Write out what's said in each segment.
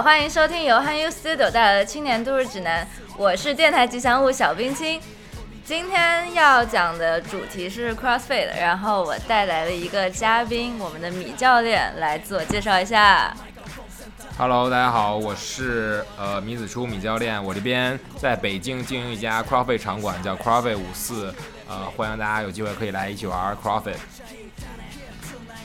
好，欢迎收听由汉 U Studio 带来的青年都市指南，我是电台吉祥物小冰清。今天要讲的主题是 CrossFit，然后我带来了一个嘉宾，我们的米教练来自我介绍一下。Hello，大家好，我是呃米子初米教练，我这边在北京经营一家 CrossFit 场馆，叫 CrossFit 五四，呃，欢迎大家有机会可以来一起玩 CrossFit。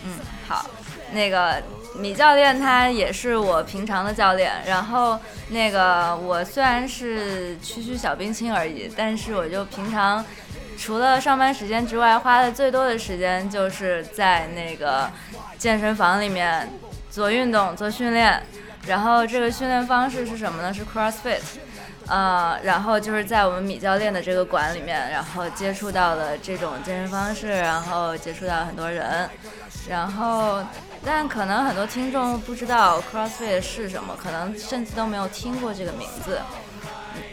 嗯，好，那个米教练他也是我平常的教练，然后那个我虽然是区区小冰清而已，但是我就平常除了上班时间之外，花的最多的时间就是在那个健身房里面做运动、做训练。然后这个训练方式是什么呢？是 CrossFit，呃，然后就是在我们米教练的这个馆里面，然后接触到了这种健身方式，然后接触到很多人，然后但可能很多听众不知道 CrossFit 是什么，可能甚至都没有听过这个名字。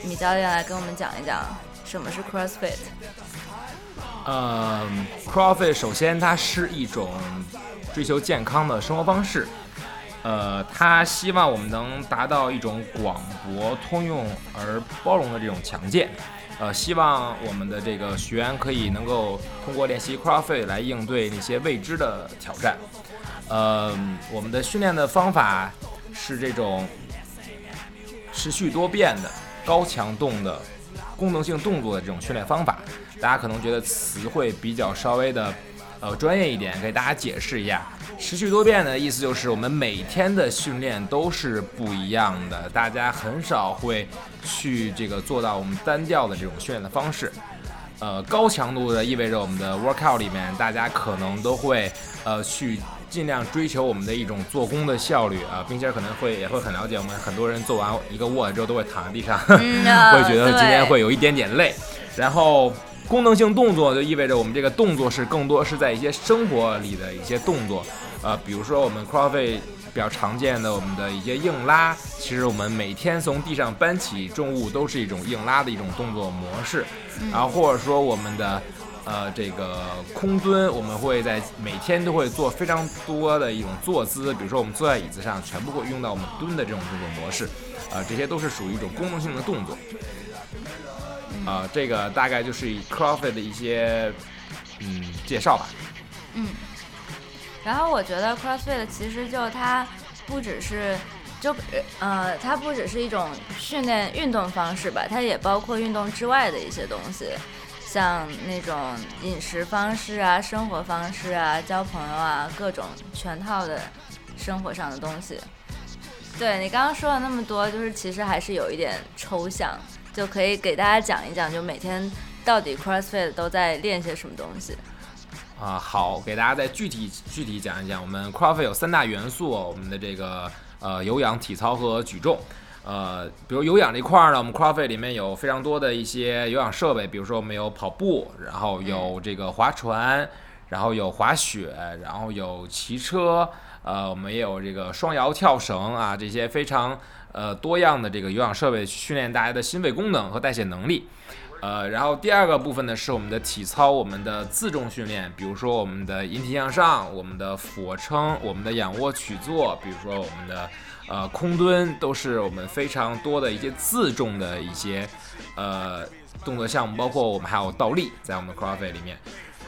米教练来跟我们讲一讲什么是 CrossFit。呃，CrossFit 首先它是一种追求健康的生活方式。呃，他希望我们能达到一种广博通用而包容的这种强健，呃，希望我们的这个学员可以能够通过练习 CrossFit 来应对那些未知的挑战。呃，我们的训练的方法是这种持续多变的高强度的功能性动作的这种训练方法。大家可能觉得词汇比较稍微的呃专业一点，给大家解释一下。持续多变的意思就是我们每天的训练都是不一样的，大家很少会去这个做到我们单调的这种训练的方式。呃，高强度的意味着我们的 workout 里面大家可能都会呃去尽量追求我们的一种做工的效率啊，并且可能会也会很了解我们很多人做完一个卧之后都会躺在地上，会觉得今天会有一点点累。然后功能性动作就意味着我们这个动作是更多是在一些生活里的一些动作。呃，比如说我们 CrossFit 比较常见的我们的一些硬拉，其实我们每天从地上搬起重物都是一种硬拉的一种动作模式。然后或者说我们的呃这个空蹲，我们会在每天都会做非常多的一种坐姿，比如说我们坐在椅子上，全部会用到我们蹲的这种动作模式。呃，这些都是属于一种功能性的动作。啊，这个大概就是 CrossFit 的一些嗯介绍吧。嗯。然后我觉得 CrossFit 其实就它不只是就呃它不只是一种训练运动方式吧，它也包括运动之外的一些东西，像那种饮食方式啊、生活方式啊、交朋友啊，各种全套的生活上的东西。对你刚刚说了那么多，就是其实还是有一点抽象，就可以给大家讲一讲，就每天到底 CrossFit 都在练些什么东西。啊，好，给大家再具体具体讲一讲，我们 CrossFit 有三大元素，我们的这个呃有氧、体操和举重。呃，比如有氧这块儿呢，我们 CrossFit 里面有非常多的一些有氧设备，比如说我们有跑步，然后有这个划船，然后有滑雪，然后有骑车，呃，我们也有这个双摇跳绳啊，这些非常呃多样的这个有氧设备，训练大家的心肺功能和代谢能力。呃，然后第二个部分呢是我们的体操，我们的自重训练，比如说我们的引体向上，我们的俯卧撑，我们的仰卧起坐，比如说我们的呃空蹲，都是我们非常多的一些自重的一些呃动作项目，包括我们还有倒立在我们的 CrossFit 里面。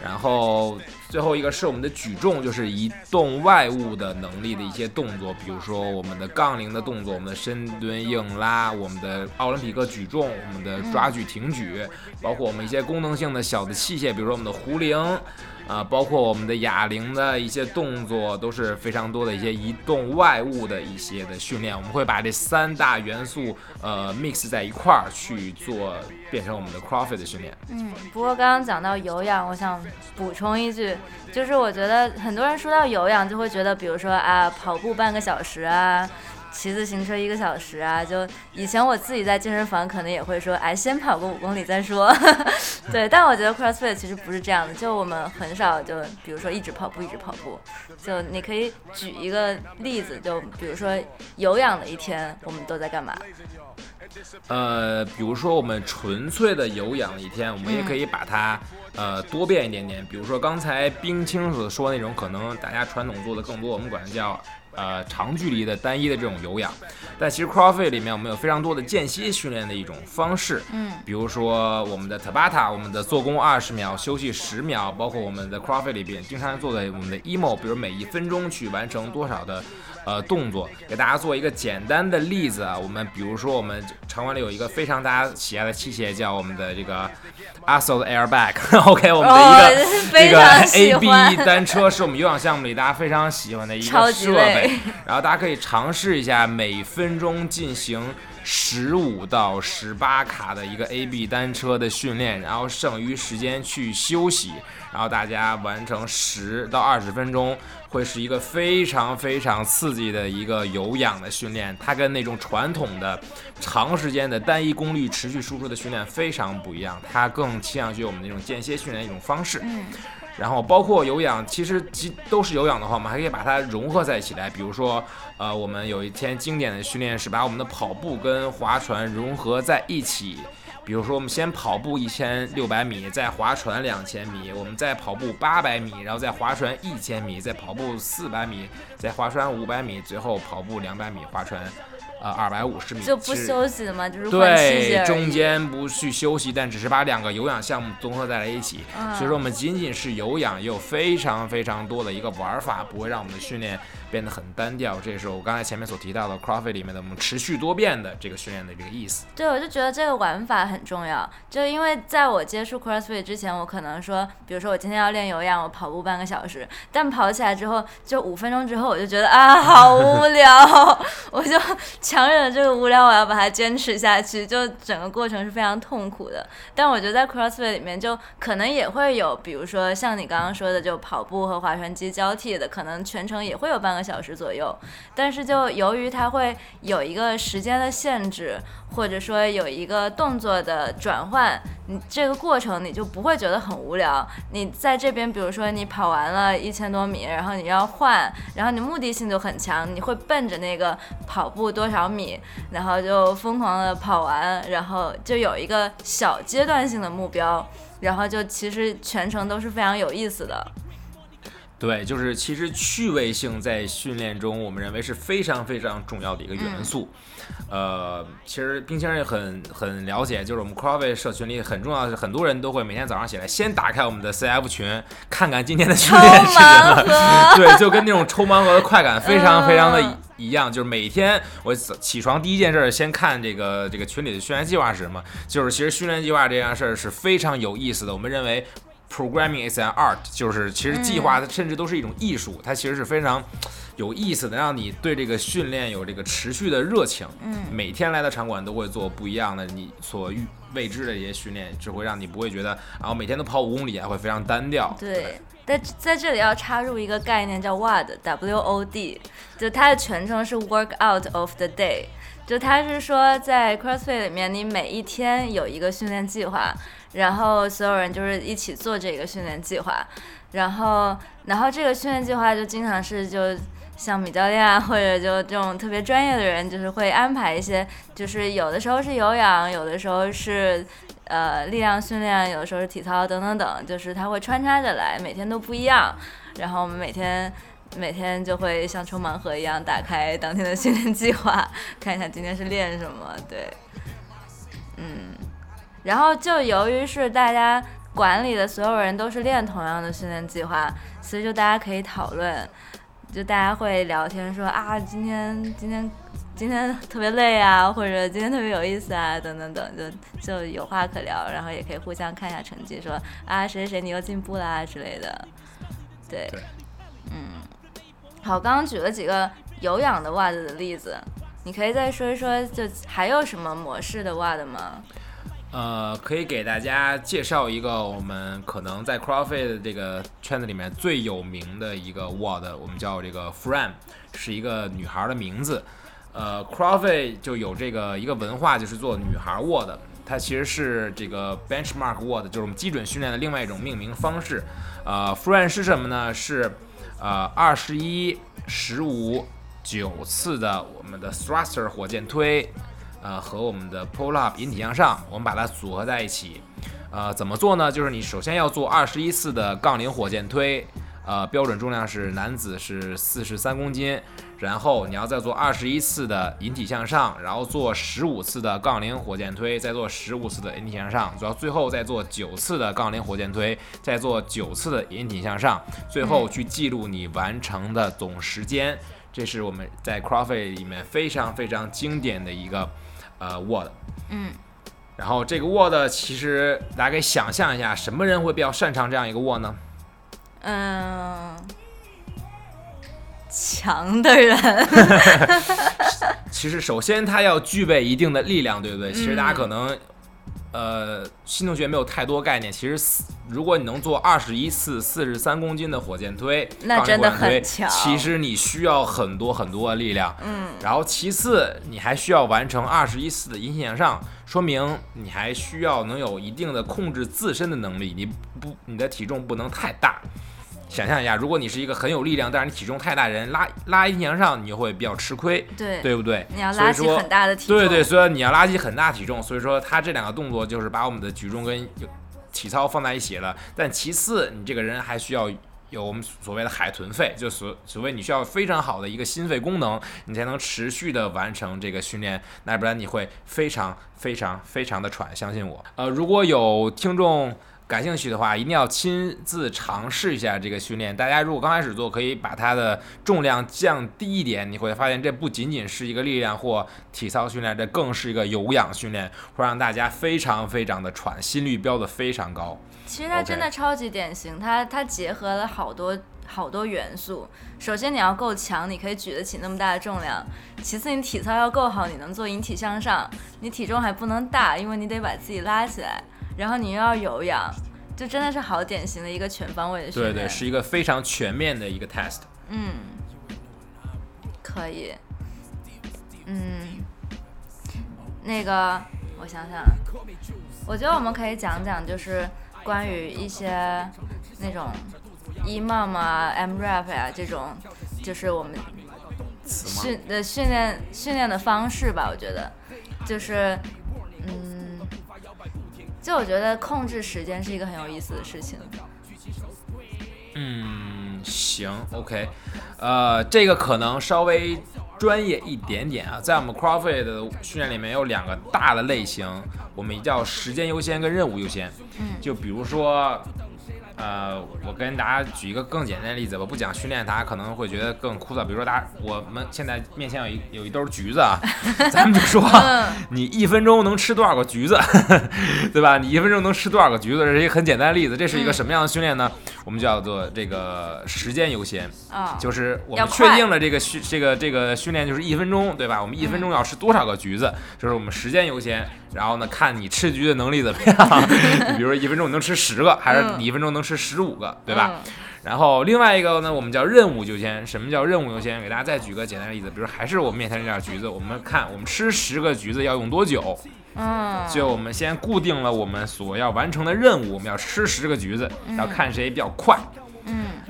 然后最后一个是我们的举重，就是移动外物的能力的一些动作，比如说我们的杠铃的动作，我们的深蹲、硬拉，我们的奥林匹克举重，我们的抓举、挺举，包括我们一些功能性的小的器械，比如说我们的壶铃。啊，包括我们的哑铃的一些动作都是非常多的一些移动外物的一些的训练，我们会把这三大元素呃 mix 在一块儿去做，变成我们的 CrossFit 的训练。嗯，不过刚刚讲到有氧，我想补充一句，就是我觉得很多人说到有氧就会觉得，比如说啊，跑步半个小时啊。骑自行车一个小时啊，就以前我自己在健身房可能也会说，哎，先跑个五公里再说。对，但我觉得 CrossFit 其实不是这样的，就我们很少就，比如说一直跑步一直跑步。就你可以举一个例子，就比如说有氧的一天，我们都在干嘛？呃，比如说我们纯粹的有氧的一天，我们也可以把它呃多变一点点。比如说刚才冰清所说那种，可能大家传统做的更多，我们管它叫。呃长距离的单一的这种有氧。但其实 CrossFit 里面我们有非常多的间歇训练的一种方式，嗯，比如说我们的 Tabata，我们的做工二十秒，休息十秒，包括我们的 CrossFit 里边经常做的我们的 emo，比如每一分钟去完成多少的。呃，动作给大家做一个简单的例子啊，我们比如说我们场馆里有一个非常大家喜爱的器械，叫我们的这个 Assault Airbag，OK，我们的一个这个 AB 单车是我们有氧项目里大家非常喜欢的一个设备，然后大家可以尝试一下每分钟进行十五到十八卡的一个 AB 单车的训练，然后剩余时间去休息。然后大家完成十到二十分钟，会是一个非常非常刺激的一个有氧的训练。它跟那种传统的长时间的单一功率持续输出的训练非常不一样，它更倾向于我们那种间歇训练一种方式。然后包括有氧，其实即都是有氧的话，我们还可以把它融合在一起来。比如说，呃，我们有一天经典的训练是把我们的跑步跟划船融合在一起。比如说，我们先跑步一千六百米，再划船两千米，我们再跑步八百米，然后再划船一千米，再跑步四百米，再划船五百米，最后跑步两百米，划船。呃，二百五十米就不休息的吗？就是对，中间不去休息，但只是把两个有氧项目综合在了一起。所以说，我们仅仅是有氧，也有非常非常多的一个玩法，不会让我们的训练变得很单调。这也是我刚才前面所提到的 CrossFit 里面的我们持续多变的这个训练的这个意思。对，我就觉得这个玩法很重要。就因为在我接触 CrossFit 之前，我可能说，比如说我今天要练有氧，我跑步半个小时，但跑起来之后，就五分钟之后，我就觉得啊，好无聊，我就。强忍这个无聊，我要把它坚持下去，就整个过程是非常痛苦的。但我觉得在 CrossFit 里面，就可能也会有，比如说像你刚刚说的，就跑步和划船机交替的，可能全程也会有半个小时左右。但是就由于它会有一个时间的限制。或者说有一个动作的转换，你这个过程你就不会觉得很无聊。你在这边，比如说你跑完了一千多米，然后你要换，然后你目的性就很强，你会奔着那个跑步多少米，然后就疯狂的跑完，然后就有一个小阶段性的目标，然后就其实全程都是非常有意思的。对，就是其实趣味性在训练中，我们认为是非常非常重要的一个元素。呃，其实冰先生也很很了解，就是我们 CrossFit 社群里很重要的是，很多人都会每天早上起来先打开我们的 CF 群，看看今天的训练是什么。对，就跟那种抽盲盒的快感非常非常的一样。就是每天我起床第一件事先看这个这个群里的训练计划是什么。就是其实训练计划这件事儿是非常有意思的。我们认为 Programming is an art，就是其实计划它甚至都是一种艺术，它其实是非常。有意思的，让你对这个训练有这个持续的热情。嗯，每天来到场馆都会做不一样的你所预未知的一些训练，只会让你不会觉得，然后每天都跑五公里啊，会非常单调。对，在在这里要插入一个概念叫 WOD，W O D，就它的全称是 Workout of the Day，就它是说在 CrossFit 里面，你每一天有一个训练计划，然后所有人就是一起做这个训练计划，然后然后这个训练计划就经常是就。像米教练啊，或者就这种特别专业的人，就是会安排一些，就是有的时候是有氧，有的时候是呃力量训练，有的时候是体操等等等，就是他会穿插着来，每天都不一样。然后我们每天每天就会像抽盲盒一样打开当天的训练计划，看一下今天是练什么。对，嗯，然后就由于是大家管理的所有人都是练同样的训练计划，所以就大家可以讨论。就大家会聊天说啊，今天今天今天特别累啊，或者今天特别有意思啊，等等等，就就有话可聊，然后也可以互相看一下成绩，说啊谁谁谁你又进步啦之类的。对，嗯，好，刚刚举了几个有氧的袜子的例子，你可以再说一说，就还有什么模式的袜子吗？呃，可以给大家介绍一个我们可能在 CrossFit 这个圈子里面最有名的一个 word，我们叫这个 Fran，是一个女孩的名字。呃，CrossFit 就有这个一个文化，就是做女孩 word，它其实是这个 benchmark word，就是我们基准训练的另外一种命名方式。呃，Fran 是什么呢？是呃二十一、十五、九次的我们的 Thruster 火箭推。呃，和我们的 pull up 引体向上，我们把它组合在一起。呃，怎么做呢？就是你首先要做二十一次的杠铃火箭推，呃，标准重量是男子是四十三公斤，然后你要再做二十一次的引体向上，然后做十五次的杠铃火箭推，再做十五次的引体向上，主要最后再做九次的杠铃火箭推，再做九次的引体向上，最后去记录你完成的总时间。这是我们在 CrossFit 里面非常非常经典的一个呃 word。嗯，然后这个 word 其实大家可以想象一下，什么人会比较擅长这样一个 word 呢？嗯，强的人，其实首先他要具备一定的力量，对不对？其实大家可能，呃，新同学没有太多概念。其实四，如果你能做二十一次四十三公斤的火箭推，那真的很强其实你需要很多很多的力量。嗯，然后其次，你还需要完成二十一次的引体向上，说明你还需要能有一定的控制自身的能力。你不，你的体重不能太大。想象一下，如果你是一个很有力量，但是你体重太大的人，拉拉引体向上，你就会比较吃亏，对，对不对？你要拉起很大的体重，对对，所以你要拉起很大体重，所以说它这两个动作就是把我们的举重跟体操放在一起了。但其次，你这个人还需要有我们所谓的海豚肺，就所所谓你需要非常好的一个心肺功能，你才能持续的完成这个训练，那不然你会非常非常非常的喘，相信我。呃，如果有听众。感兴趣的话，一定要亲自尝试一下这个训练。大家如果刚开始做，可以把它的重量降低一点，你会发现这不仅仅是一个力量或体操训练，这更是一个有氧训练，会让大家非常非常的喘，心率飙得非常高。其实它真的超级典型，它它结合了好多好多元素。首先你要够强，你可以举得起那么大的重量；其次你体操要够好，你能做引体向上。你体重还不能大，因为你得把自己拉起来。然后你又要有氧，就真的是好典型的一个全方位的训练。对对，是一个非常全面的一个 test。嗯，可以。嗯，那个我想想，我觉得我们可以讲讲，就是关于一些那种 EMOM 啊、MRAP 呀、这种，就是我们？训的训练训练的方式吧。我觉得，就是嗯，就我觉得控制时间是一个很有意思的事情。嗯，行，OK，呃，这个可能稍微专业一点点啊，在我们 CrossFit 的训练里面有两个大的类型，我们叫时间优先跟任务优先。嗯就比如说，呃，我跟大家举一个更简单的例子吧，不讲训练，大家可能会觉得更枯燥。比如说，大家我们现在面前有一有一兜橘子啊，咱们就说嗯你一分钟能吃多少个橘子，对吧？你一分钟能吃多少个橘子？这是一个很简单的例子。这是一个嗯什么样的训练呢？我们叫做这个时间优先，啊，就是我们确定了这个训这个这个训练就是一分钟，对吧？我们一分钟要吃多少个橘子？就是我们时间优先。然后呢，看你吃橘的能力怎么样。你比如说一分钟你能吃十个，还是嗯你一分钟能吃十五个，对吧？嗯然后另外一个呢，我们叫任务优先。什么叫任务优先？给大家再举个简单的例子，比如还是我们面前这点橘子，我们看我们吃十个橘子要用多久？嗯，就我们先固定了我们所要完成的任务，我们要吃十个橘子，然后看谁比较快。嗯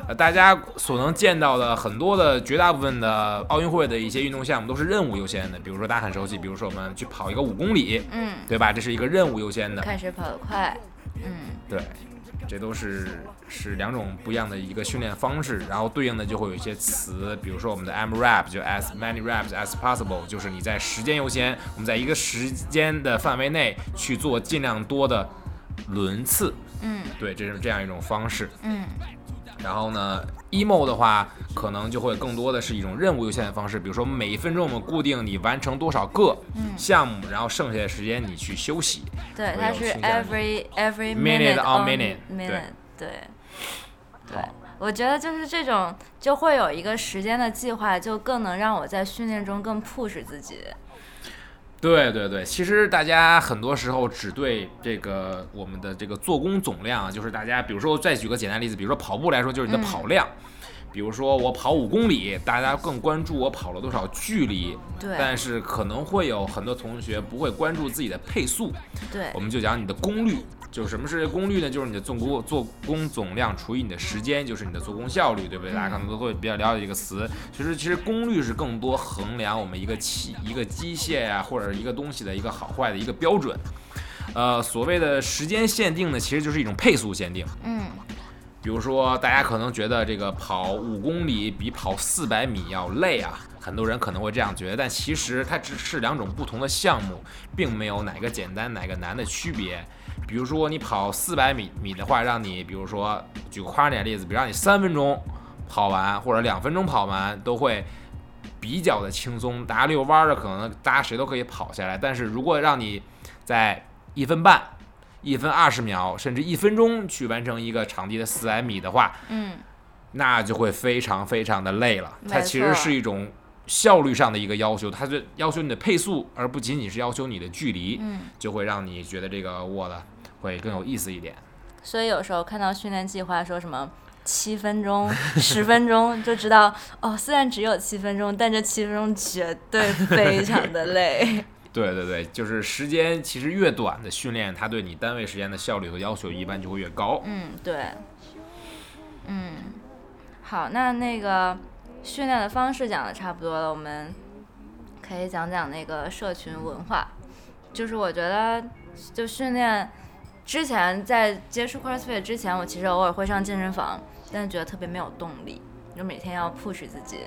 呃，大家所能见到的很多的绝大部分的奥运会的一些运动项目都是任务优先的，比如说大家很熟悉，比如说我们去跑一个五公里，嗯，对吧？这是一个任务优先的，看谁跑得快。嗯对，这都是是两种不一样的一个训练方式，然后对应的就会有一些词，比如说我们的 MRAP 就 as many reps as possible，就是你在时间优先，我们在一个时间的范围内去做尽量多的轮次，嗯对，这是这样一种方式。嗯然后呢，emo 的话，可能就会更多的是一种任务优先的方式，比如说每一分钟我们固定你完成多少个嗯，项目，然后剩下的时间你去休息。对，它是 every every Minute on on minute，minute，对对好，我觉得就是这种就会有一个时间的计划，就更能让我在训练中更 push 自己。对对对，其实大家很多时候只对这个我们的这个做工总量啊，就是大家比如说再举个简单例子，比如说跑步来说，就是你的嗯。跑量。比如说我跑五公里，大家更关注我跑了多少距离，对。但是可能会有很多同学不会关注自己的配速，对。我们就讲你的功率，就什么是功率呢？就是你的做工做工总量除以你的时间，就是你的做工效率，对不对？大家可能都会比较了解这个词。其实其实功率是更多衡量我们一个器一个机械呀、或者一个东西的一个好坏的一个标准。呃，所谓的时间限定呢，其实就是一种配速限定。嗯比如说，大家可能觉得这个跑五公里比跑四百米要累啊，很多人可能会这样觉得，但其实它只是两种不同的项目，并没有哪个简单哪个难的区别。比如说你跑四百米米的话，让你比如说举个夸张点例子，比如让你三分钟跑完或者两分钟跑完，都会比较的轻松。大家遛弯的可能大家谁都可以跑下来，但是如果让你在一分半。一分二十秒，甚至一分钟去完成一个场地的四百米的话，嗯，那就会非常非常的累了。它其实是一种效率上的一个要求，它就要求你的配速，而不仅仅是要求你的距离，嗯，就会让你觉得这个握的会更有意思一点。所以有时候看到训练计划说什么七分钟、十分钟，就知道哦，虽然只有七分钟，但这七分钟绝对非常的累。对对对，就是时间其实越短的训练，它对你单位时间的效率和要求一般就会越高。嗯，对。嗯，好，那那个训练的方式讲的差不多了，我们可以讲讲那个社群文化。就是我觉得，就训练之前在接触 CrossFit 之前，我其实偶尔会上健身房，但是觉得特别没有动力，就每天要 push 自己。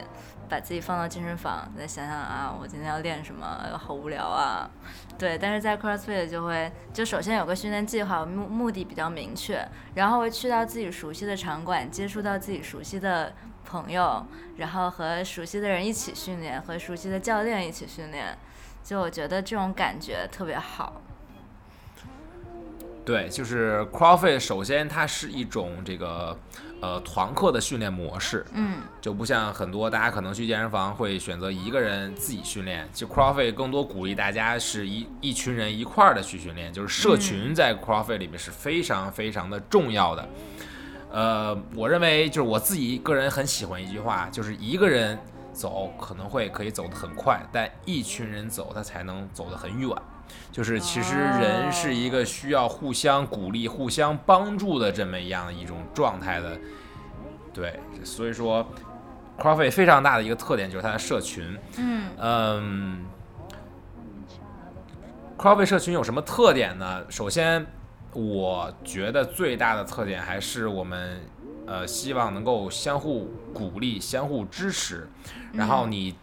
把自己放到健身房，再想想啊，我今天要练什么，好无聊啊。对，但是在 CrossFit 就会，就首先有个训练计划，目目的比较明确，然后会去到自己熟悉的场馆，接触到自己熟悉的朋友，然后和熟悉的人一起训练，和熟悉的教练一起训练，就我觉得这种感觉特别好。对，就是 CrossFit，首先它是一种这个。呃，团课的训练模式，嗯，就不像很多大家可能去健身房会选择一个人自己训练，其实 CrossFit 更多鼓励大家是一一群人一块儿的去训练，就是社群在 CrossFit 里面是非常非常的重要的。呃，我认为就是我自己个人很喜欢一句话，就是一个人走可能会可以走得很快，但一群人走他才能走得很远。就是其实人是一个需要互相鼓励、互相帮助的这么一样一种状态的，对，所以说，CrossFit 非常大的一个特点就是它的社群。嗯嗯，CrossFit 社群有什么特点呢？首先，我觉得最大的特点还是我们呃希望能够相互鼓励、相互支持，然后你。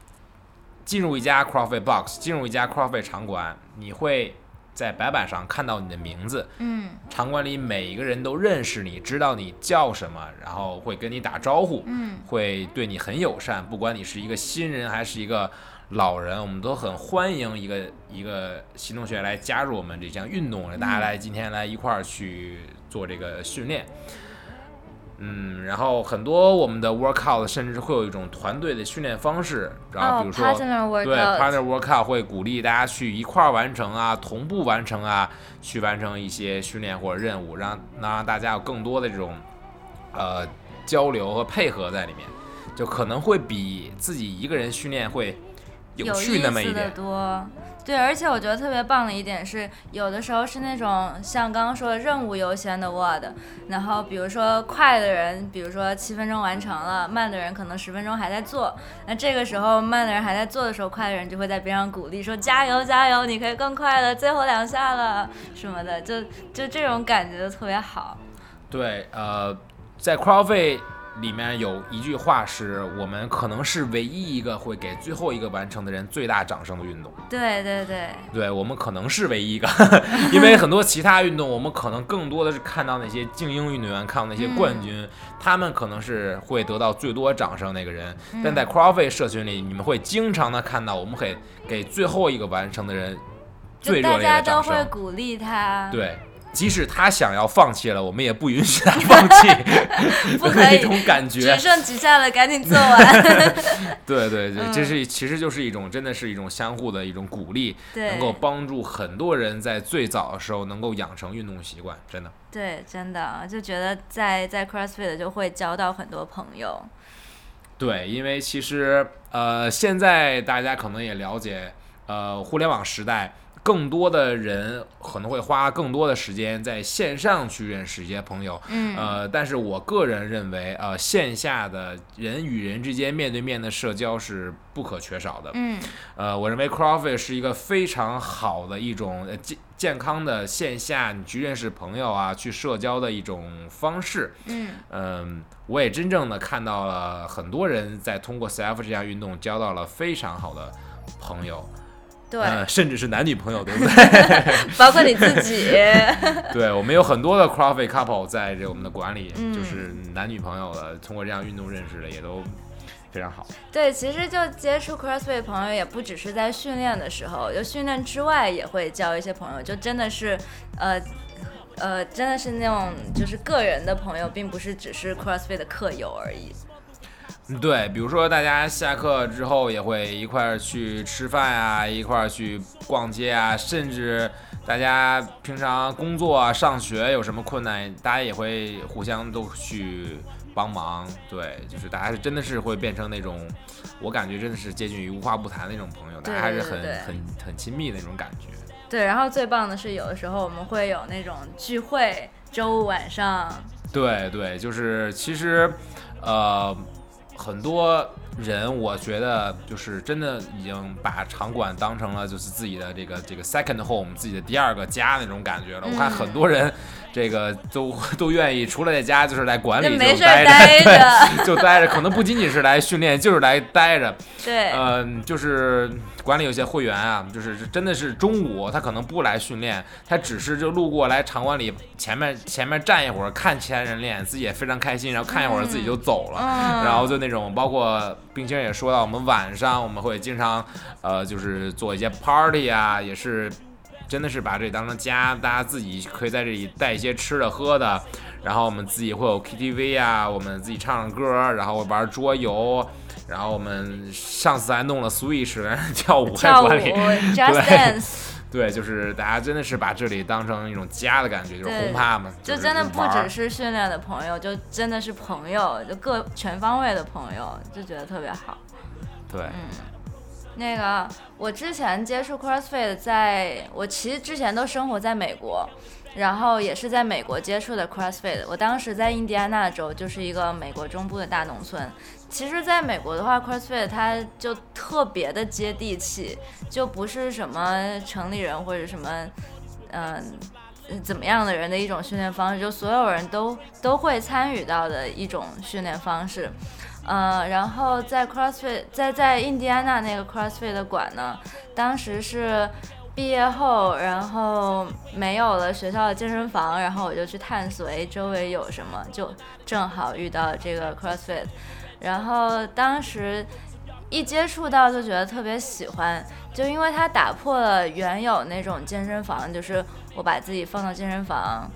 进入一家 CrossFit Box，进入一家 CrossFit 场馆，你会在白板上看到你的名字。嗯，场馆里每一个人都认识你，知道你叫什么，然后会跟你打招呼。嗯，会对你很友善，不管你是一个新人还是一个老人，我们都很欢迎一个一个新同学来加入我们这项运动，大家来今天来一块儿去做这个训练。嗯，然后很多我们的 workout 甚至会有一种团队的训练方式，然后比如说对 partner workout 会鼓励大家去一块儿完成啊，同步完成啊，去完成一些训练或者任务，让能让大家有更多的这种呃交流和配合在里面，就可能会比自己一个人训练会有趣那么一点。多。对，而且我觉得特别棒的一点是，有的时候是那种像刚刚说的任务优先的 word，然后比如说快的人，比如说七分钟完成了，慢的人可能十分钟还在做。那这个时候慢的人还在做的时候，快的人就会在边上鼓励说加油加油，你可以更快了，最后两下了什么的，就就这种感觉就特别好。对，呃，在 CrossFit。里面有一句话是我们可能是唯一一个会给最后一个完成的人最大掌声的运动。对对对，对我们可能是唯一一个，因为很多其他运动我们可能更多的是看到那些精英运动员，看到那些冠军，他们可能是会得到最多掌声那个人。但在 CrossFit 社群里，你们会经常的看到我们给给最后一个完成的人最热烈的掌声，大家都会鼓励他。对。即使他想要放弃了，我们也不允许他放弃，不可以。那种感觉，只剩几下了，赶紧做完。对对对，这是其实就是一种，真的是一种相互的一种鼓励，能够帮助很多人在最早的时候能够养成运动习惯，真的。对，真的就觉得在在 CrossFit 就会交到很多朋友。对，因为其实呃，现在大家可能也了解，呃，互联网时代。更多的人可能会花更多的时间在线上去认识一些朋友，嗯，呃，但是我个人认为，呃，线下的人与人之间面对面的社交是不可缺少的，嗯，呃，我认为 CrossFit 是一个非常好的一种，健健康的线下你去认识朋友啊，去社交的一种方式。嗯。嗯，我也真正的看到了很多人在通过 CF 这项运动交到了非常好的朋友，对，呃，甚至是男女朋友，对不对？包括你自己。对，我们有很多的 CrossFit couple 在这我们的馆里，嗯就是男女朋友的，通过这样运动认识的，也都非常好。对，其实就接触 CrossFit 朋友也不只是在训练的时候，就训练之外也会交一些朋友，就真的是，呃。呃，真的是那种就是个人的朋友，并不是只是 CrossFit 的客友而已。嗯对，比如说大家下课之后也会一块儿去吃饭啊，一块儿去逛街啊，甚至大家平常工作啊、上学有什么困难，大家也会互相都去帮忙。对，就是大家是真的是会变成那种，我感觉真的是接近于无话不谈的那种朋友，大家还是很很很亲密的那种感觉。对，然后最棒的是，有的时候我们会有那种聚会，周五晚上，对对，就是其实，呃，很多人我觉得就是真的已经把场馆当成了就是自己的这个这个 second home，自己的第二个家那种感觉了。我看很多人这个都 都愿意除了在家就是来馆里就待待着，对，就待着。可能不仅仅是来训练，就是来待着。对，嗯，就是馆里有些会员啊，就是真的是中午他可能不来训练，他只是就路过来场馆里前面前面站一会儿，看其他人练，自己也非常开心，然后看一会儿自己就走了。嗯，然后就那种，包括冰清也说到，我们晚上我们会经常，呃，就是做一些 party 啊，也是，真的是把这里当成家，大家自己可以在这里带一些吃的喝的，然后我们自己会有 KTV 啊，我们自己唱唱歌，然后玩桌游，然后我们上次还弄了 Switch 跳舞在跳舞馆里，，Just 对 Dance，对，就是大家真的是把这里当成一种家的感觉，就是对轰趴嘛，就是真的不只是训练的朋友，就真的是朋友，就各全方位的朋友，就觉得特别好。对。嗯那个，我之前接触 CrossFit，在我其实之前都生活在美国，然后也是在美国接触的 CrossFit。我当时在印第安纳州，就是一个美国中部的大农村。其实，在美国的话，CrossFit 它就特别的接地气，就不是什么城里人或者什么，嗯、怎么样的人的一种训练方式，就所有人都都会参与到的一种训练方式。呃，然后在 CrossFit 在在印第安纳那个 CrossFit 的馆呢，当时是毕业后，然后没有了学校的健身房，然后我就去探索，哎，周围有什么，就正好遇到这个 CrossFit，然后当时一接触到就觉得特别喜欢，就因为它打破了原有那种健身房，就是我把自己放到健身房，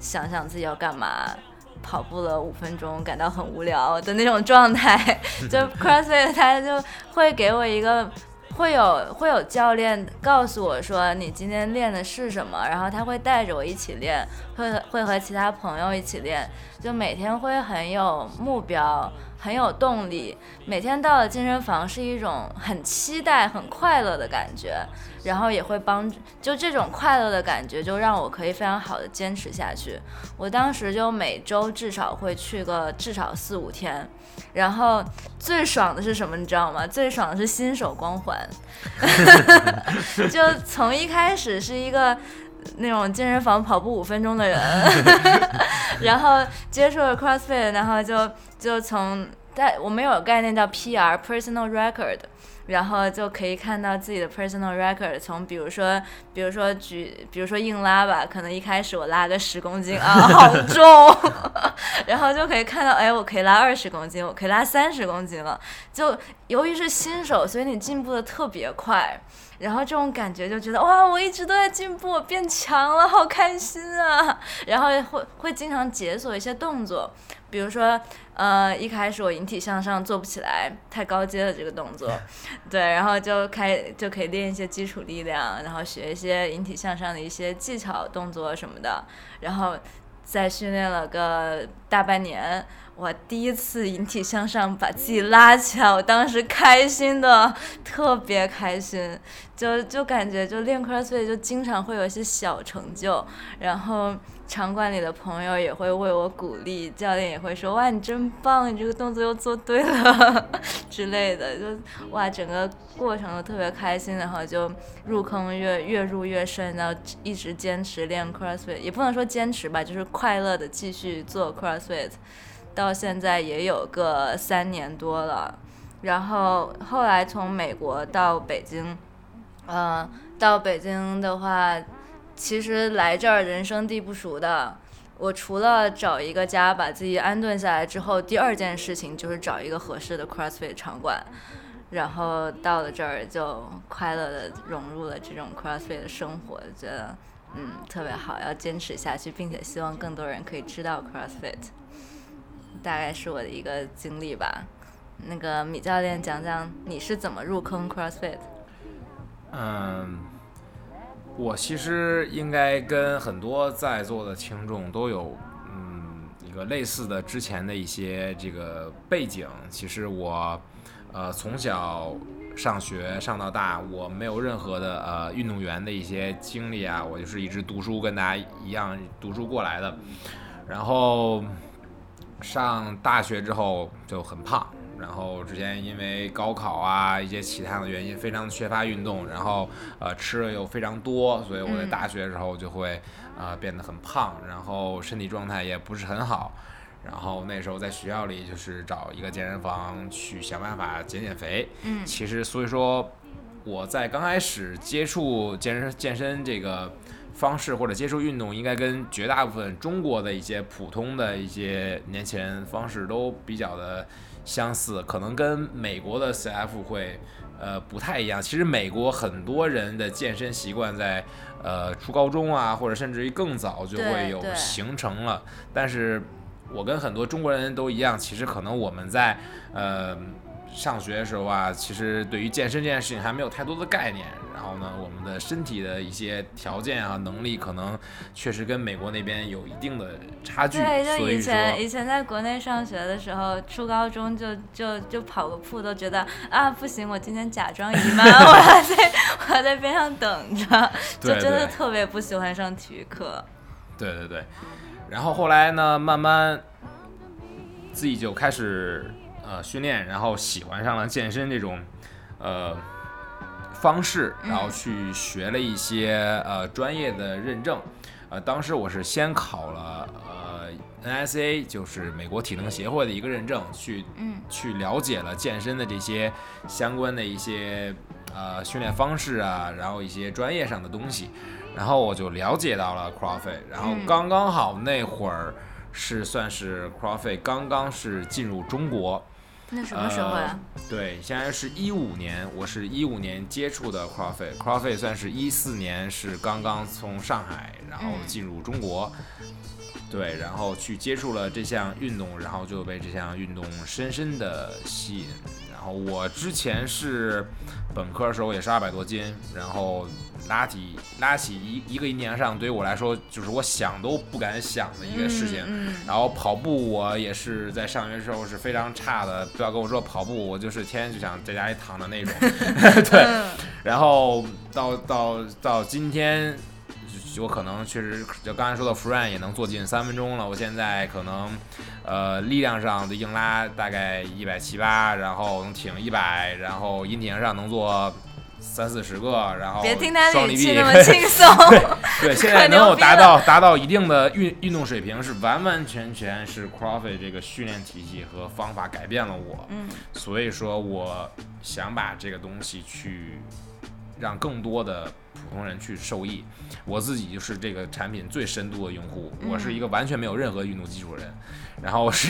想想自己要干嘛。跑步了五分钟，感到很无聊的那种状态，就 CrossFit 它就会给我一个，会有会有教练告诉我说你今天练的是什么，然后他会带着我一起练，会会和其他朋友一起练，就每天会很有目标，很有动力。每天到了健身房是一种很期待、很快乐的感觉，然后也会帮就这种快乐的感觉，就让我可以非常好的坚持下去。我当时就每周至少会去个至少四五天，然后最爽的是什么，你知道吗？最爽的是新手光环，就从一开始是一个。那种健身房跑步五分钟的人，然后接触了 CrossFit，然后就就从在我们有概念叫 PR personal record，然后就可以看到自己的 personal record，从比如说比如说举比如说硬拉吧，可能一开始我拉个十公斤啊，好重，然后就可以看到，哎，我可以拉二十公斤，我可以拉三十公斤了。就由于是新手，所以你进步的特别快。然后这种感觉就觉得哇，我一直都在进步，变强了，好开心啊！然后会会经常解锁一些动作，比如说呃，一开始我引体向上做不起来，太高阶了这个动作，对，然后就开就可以练一些基础力量，然后学一些引体向上的一些技巧动作什么的，然后再训练了个大半年。我第一次引体向上把自己拉起来，我当时开心的特别开心，就就感觉就练 CrossFit 就经常会有一些小成就，然后场馆里的朋友也会为我鼓励，教练也会说哇你真棒，你这个动作又做对了之类的，就哇整个过程都特别开心，然后就入坑越越入越深，然后一直坚持练 CrossFit，也不能说坚持吧，就是快乐的继续做 cross CrossFit，到现在也有个三年多了，然后后来从美国到北京，嗯，到北京的话。其实来这儿人生地不熟的，我除了找一个家把自己安顿下来之后，第二件事情就是找一个合适的 CrossFit 场馆，然后到了这儿就快乐的融入了这种 CrossFit 的生活，觉得嗯特别好，要坚持下去，并且希望更多人可以知道 CrossFit，大概是我的一个经历吧。那个米教练讲讲你是怎么入坑 CrossFit？嗯。我其实应该跟很多在座的听众都有，嗯，一个类似的之前的一些这个背景。其实我，呃，从小上学上到大，我没有任何的呃运动员的一些经历啊，我就是一直读书，跟大家一样读书过来的。然后上大学之后就很胖。然后之前因为高考啊一些其他的原因，非常缺乏运动，然后呃吃的又非常多，所以我在大学的时候就会呃变得很胖，然后身体状态也不是很好。然后那时候在学校里就是找一个健身房去想办法减减肥。嗯，其实所以说我在刚开始接触健身健身这个方式或者接触运动，应该跟绝大部分中国的一些普通的一些年轻人方式都比较的。相似，可能跟美国的 CF 会，呃，不太一样。其实美国很多人的健身习惯在，呃，初高中啊，或者甚至于更早就会有形成了。但是，我跟很多中国人都一样，其实可能我们在，呃。上学的时候啊，其实对于健身这件事情还没有太多的概念。然后呢，我们的身体的一些条件啊、能力，可能确实跟美国那边有一定的差距。对，就以前以前在国内上学的时候，初高中就就就跑个步都觉得啊不行，我今天假装姨妈，我还在我还在边上等着，就真的特别不喜欢上体育课。对对对，然后后来呢，慢慢自己就开始。呃，训练，然后喜欢上了健身这种，呃，方式，然后去学了一些呃专业的认证，呃，当时我是先考了呃 NSA，就是美国体能协会的一个认证，去去了解了健身的这些相关的一些呃训练方式啊，然后一些专业上的东西，然后我就了解到了 CrossFit，然后刚刚好那会儿是算是 CrossFit 刚刚是进入中国。那什么时候呀？对，现在是一五年，我是一五年接触的 CrossFit，CrossFit 算是一四年是刚刚从上海然后进入中国，对，然后去接触了这项运动，然后就被这项运动深深的吸引。然后我之前是本科的时候也是二百多斤，然后。拉起拉起一一个一年上，对于我来说就是我想都不敢想的一个事情。然后跑步我也是在上学时候是非常差的，不要跟我说跑步，我就是天天就想在家里躺着那种。对，然后到到到今天，我可能确实就刚才说的 f r i e n 也能做进三分钟了。我现在可能呃力量上的硬拉大概一百七八，然后能挺一百，然后引体向上能做。三四十个，然后双离臂那么 轻松。对，现在能够达到达到一定的运运动水平，是完完全全是 CrossFit 这个训练体系和方法改变了我。嗯，所以说我想把这个东西去让更多的普通人去受益。我自己就是这个产品最深度的用户，我是一个完全没有任何运动基础的人。然后是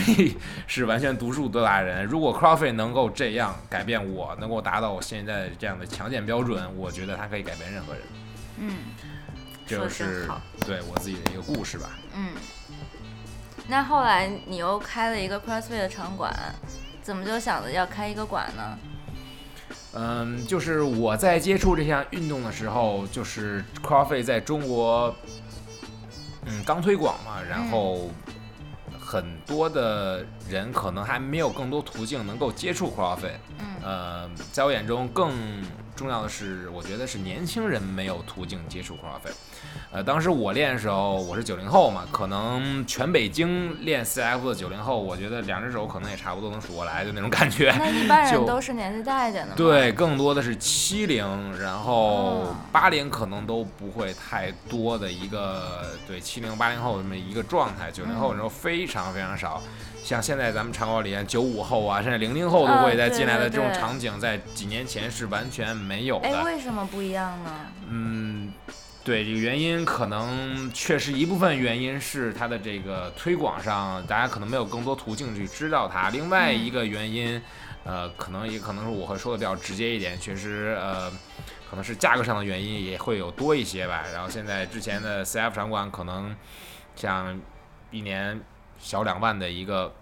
是完全独树多达人。如果 CrossFit 能够这样改变我，能够达到我现在这样的强健标准，我觉得它可以改变任何人。嗯，就是对我自己的一个故事吧。嗯，那后来你又开了一个 CrossFit 的场馆，怎么就想着要开一个馆呢？嗯，就是我在接触这项运动的时候，就是 CrossFit 在中国，嗯，刚推广嘛，然后。很多的人可能还没有更多途径能够接触 CrossFit，嗯，呃，在我眼中更重要的是，我觉得是年轻人没有途径接触 CrossFit。呃，当时我练的时候，我是九零后嘛，可能全北京练 CF 的九零后，我觉得两只手可能也差不多能数过来，就那种感觉。那一般 人都是年纪大一点的？对，更多的是七零，然后哦八零可能都不会太多的一个对七零八零后这么一个状态，九零后的时候非常非常少。像现在咱们场馆里九五后啊，甚至零零后都啊会在进来的这种场景，在几年前是完全没有哎，的。为什么不一样呢？嗯，对，这个原因可能确实一部分原因是它的这个推广上，大家可能没有更多途径去知道它。另外一个原因，呃，可能也可能是我会说的比较直接一点，确实呃，可能是价格上的原因也会有多一些吧。然后现在之前的 CF 场馆可能像一年小两万的一个。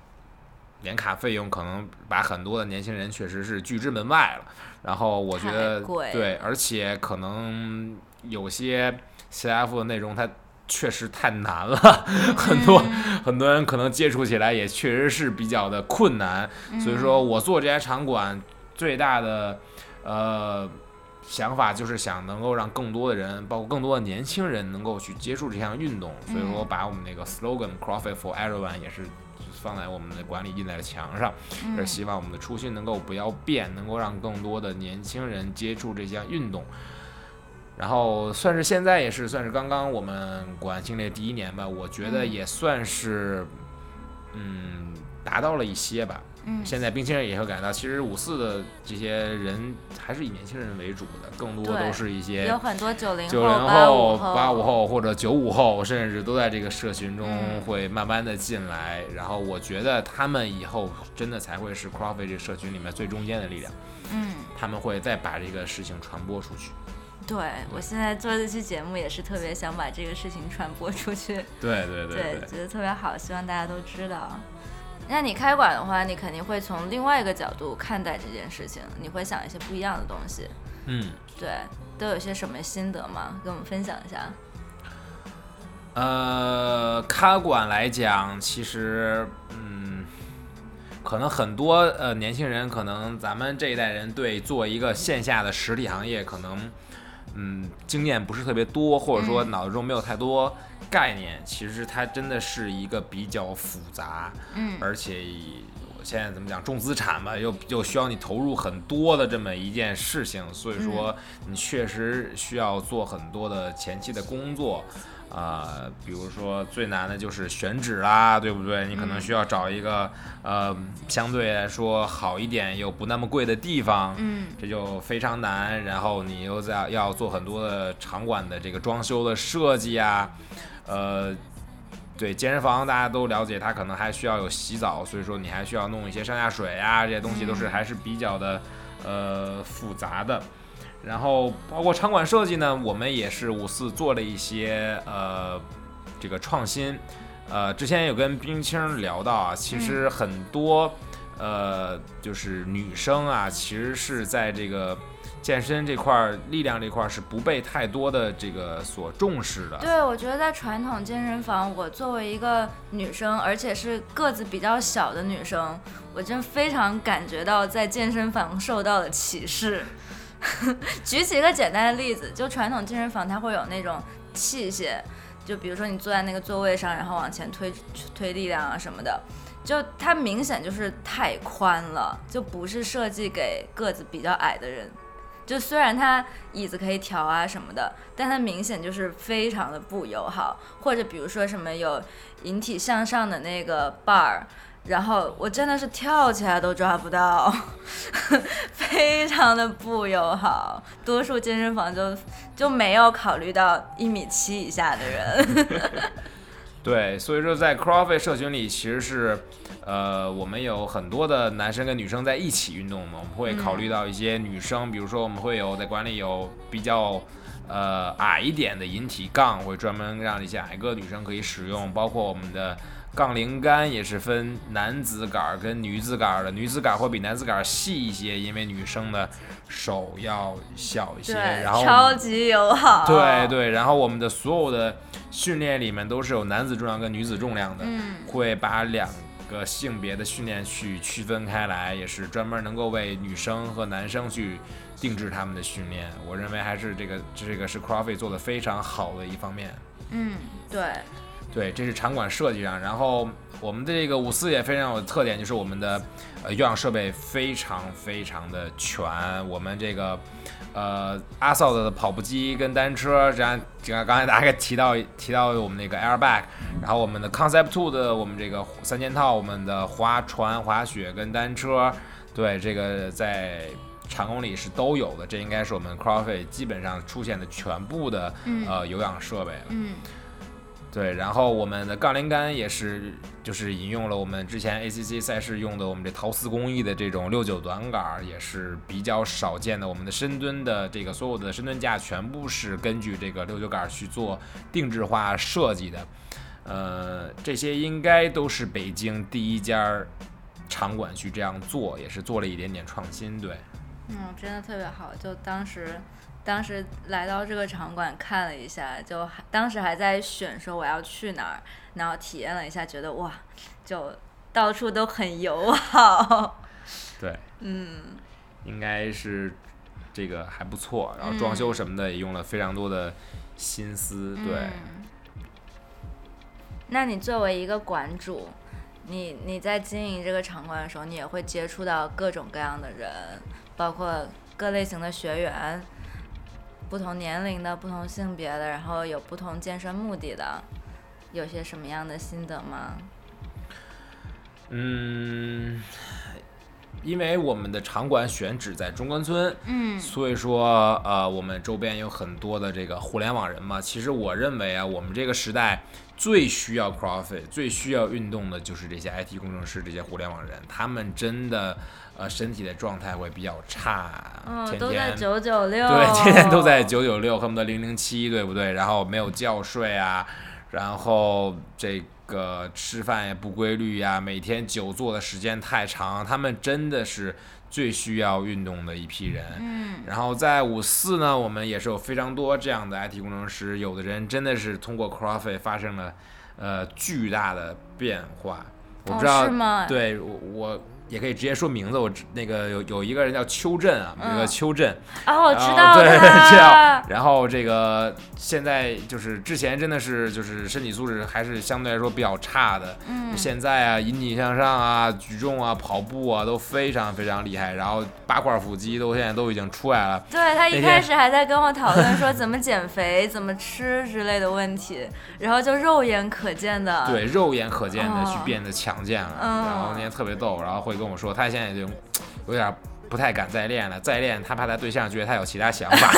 年卡费用可能把很多的年轻人确实是拒之门外了，然后我觉得对，而且可能有些 CF 的内容它确实太难了，很多、嗯很多人可能接触起来也确实是比较的困难，所以说我做这家场馆最大的呃想法就是想能够让更多的人，包括更多的年轻人能够去接触这项运动，所以说嗯把我们那个 slogan CrossFit for Everyone 也是放在我们的管理印在了墙上，也是希望我们的初心能够不要变，能够让更多的年轻人接触这项运动。然后算是现在也是算是刚刚我们馆庆列第一年吧，我觉得嗯也算是嗯达到了一些吧。嗯现在冰清人也会感觉到，其实五四的这些人还是以年轻人为主的，更多都是一些有很多九零九零后、八五后或者九五后，甚至都在这个社群中嗯会慢慢的进来。然后我觉得他们以后真的才会是 Crawford 这个社群里面最中间的力量，嗯，他们会再把这个事情传播出去。对我现在做这期节目也是特别想把这个事情传播出去，对对对觉得特别好，希望大家都知道。那你开馆的话，你肯定会从另外一个角度看待这件事情，你会想一些不一样的东西。嗯，对，都有些什么心得吗？跟我们分享一下。呃，开馆来讲，其实嗯，可能很多呃年轻人，可能咱们这一代人对做一个线下的实体行业，可能嗯经验不是特别多，或者说嗯脑子中没有太多概念。其实它真的是一个比较复杂，嗯而且我现在怎么讲重资产吧，又又需要你投入很多的这么一件事情，所以说你确实需要做很多的前期的工作。啊、比如说最难的就是选址啦，对不对？你可能嗯需要找一个呃相对来说好一点又不那么贵的地方，嗯这就非常难。然后你又在要做很多的场馆的这个装修的设计啊，呃，对健身房大家都了解，它可能还需要有洗澡，所以说你还需要弄一些上下水啊，这些东西都是嗯还是比较的呃复杂的。然后包括场馆设计呢，我们也是五四做了一些呃这个创新。呃，之前有跟冰清聊到啊，其实很多、呃就是女生啊，其实是在这个健身这块儿、力量这块儿是不被太多的这个所重视的。对，我觉得在传统健身房，我作为一个女生，而且是个子比较小的女生，我真非常感觉到在健身房受到了歧视。举起一个简单的例子，就传统健身房它会有那种器械，就比如说你坐在那个座位上，然后往前推推力量啊什么的，就它明显就是太宽了，就不是设计给个子比较矮的人。就虽然它椅子可以调啊什么的，但它明显就是非常的不友好。或者比如说什么有引体向上的那个 bar，然后我真的是跳起来都抓不到，非常的不友好。多数健身房就就没有考虑到一米七以下的人。对，所以说在 CrossFit 社群里，其实是，呃，我们有很多的男生跟女生在一起运动嘛，我们会考虑到一些女生，比如说我们会有在馆里有比较。呃，矮一点的引体杠会专门让一些矮个女生可以使用，包括我们的杠铃杆也是分男子杆儿跟女子杆儿的，女子杆儿会比男子杆儿细一些，因为女生的手要小一些，对，然后超级友好。对，对，然后我们的所有的训练里面都是有男子重量跟女子重量的，嗯会把两个性别的训练去区分开来，也是专门能够为女生和男生去定制他们的训练。我认为还是这个这个是 CrossFit 做的非常好的一方面。嗯，对，对，这是场馆设计上，然后我们的这个五四也非常有特点，就是我们的呃有氧设备非常非常的全，我们这个。呃，阿萨的跑步机跟单车，这样，这样刚才大家提到提到我们那个 Airbag，然后我们的 Concept Two 的我们这个三件套，我们的划船、滑雪跟单车，对，这个在场馆里是都有的，这应该是我们 CrossFit 基本上出现的全部的呃有氧设备了。嗯。对，然后我们的杠铃杆也是，就是引用了我们之前 ACC 赛事用的我们这陶瓷工艺的这种六九短杆，也是比较少见的。我们的深蹲的这个所有的深蹲架全部是根据这个六九杆去做定制化设计的。呃，这些应该都是北京第一家场馆去这样做，也是做了一点点创新。对，嗯，真的特别好，就当时。当时来到这个场馆看了一下，就当时还在选说我要去哪儿，然后体验了一下，觉得哇，就到处都很友好。对，嗯，应该是这个还不错，然后装修什么的也用了非常多的心思。对。那你作为一个馆主，你你在经营这个场馆的时候，你也会接触到各种各样的人，包括各类型的学员。不同年龄的、不同性别的，然后有不同健身目的的，有些什么样的心得吗？嗯，因为我们的场馆选址在中关村，嗯，所以说呃，我们周边有很多的这个互联网人嘛。其实我认为啊，我们这个时代最需要 CrossFit、最需要运动的就是这些 IT 工程师、这些互联网人，他们真的。呃，身体的状态会比较差，嗯天天九九六，对，天天都在九九六，恨不得零零七，对不对？然后没有觉睡啊，然后这个吃饭也不规律呀，每天久坐的时间太长，他们真的是最需要运动的一批人。嗯，然后在五四呢，我们也是有非常多这样的 IT 工程师，有的人真的是通过 CrossFit 发生了呃巨大的变化。我不知道，对我我。也可以直接说名字，我那个有有一个人叫邱震啊，那个邱震，哦，我知道对，这样，然后这个现在就是之前真的是就是身体素质还是相对来说比较差的，嗯，现在啊引体向上啊举重啊跑步啊都非常非常厉害，然后八块腹肌都现在都已经出来了。对他一开始还在跟我讨论说怎么减肥、怎么吃之类的问题，然后就肉眼可见的，对，肉眼可见的去变得强健了，然后那天特别逗，然后会。跟我说，他现在已经有点不太敢再练了。再练，他怕他对象觉得他有其他想法。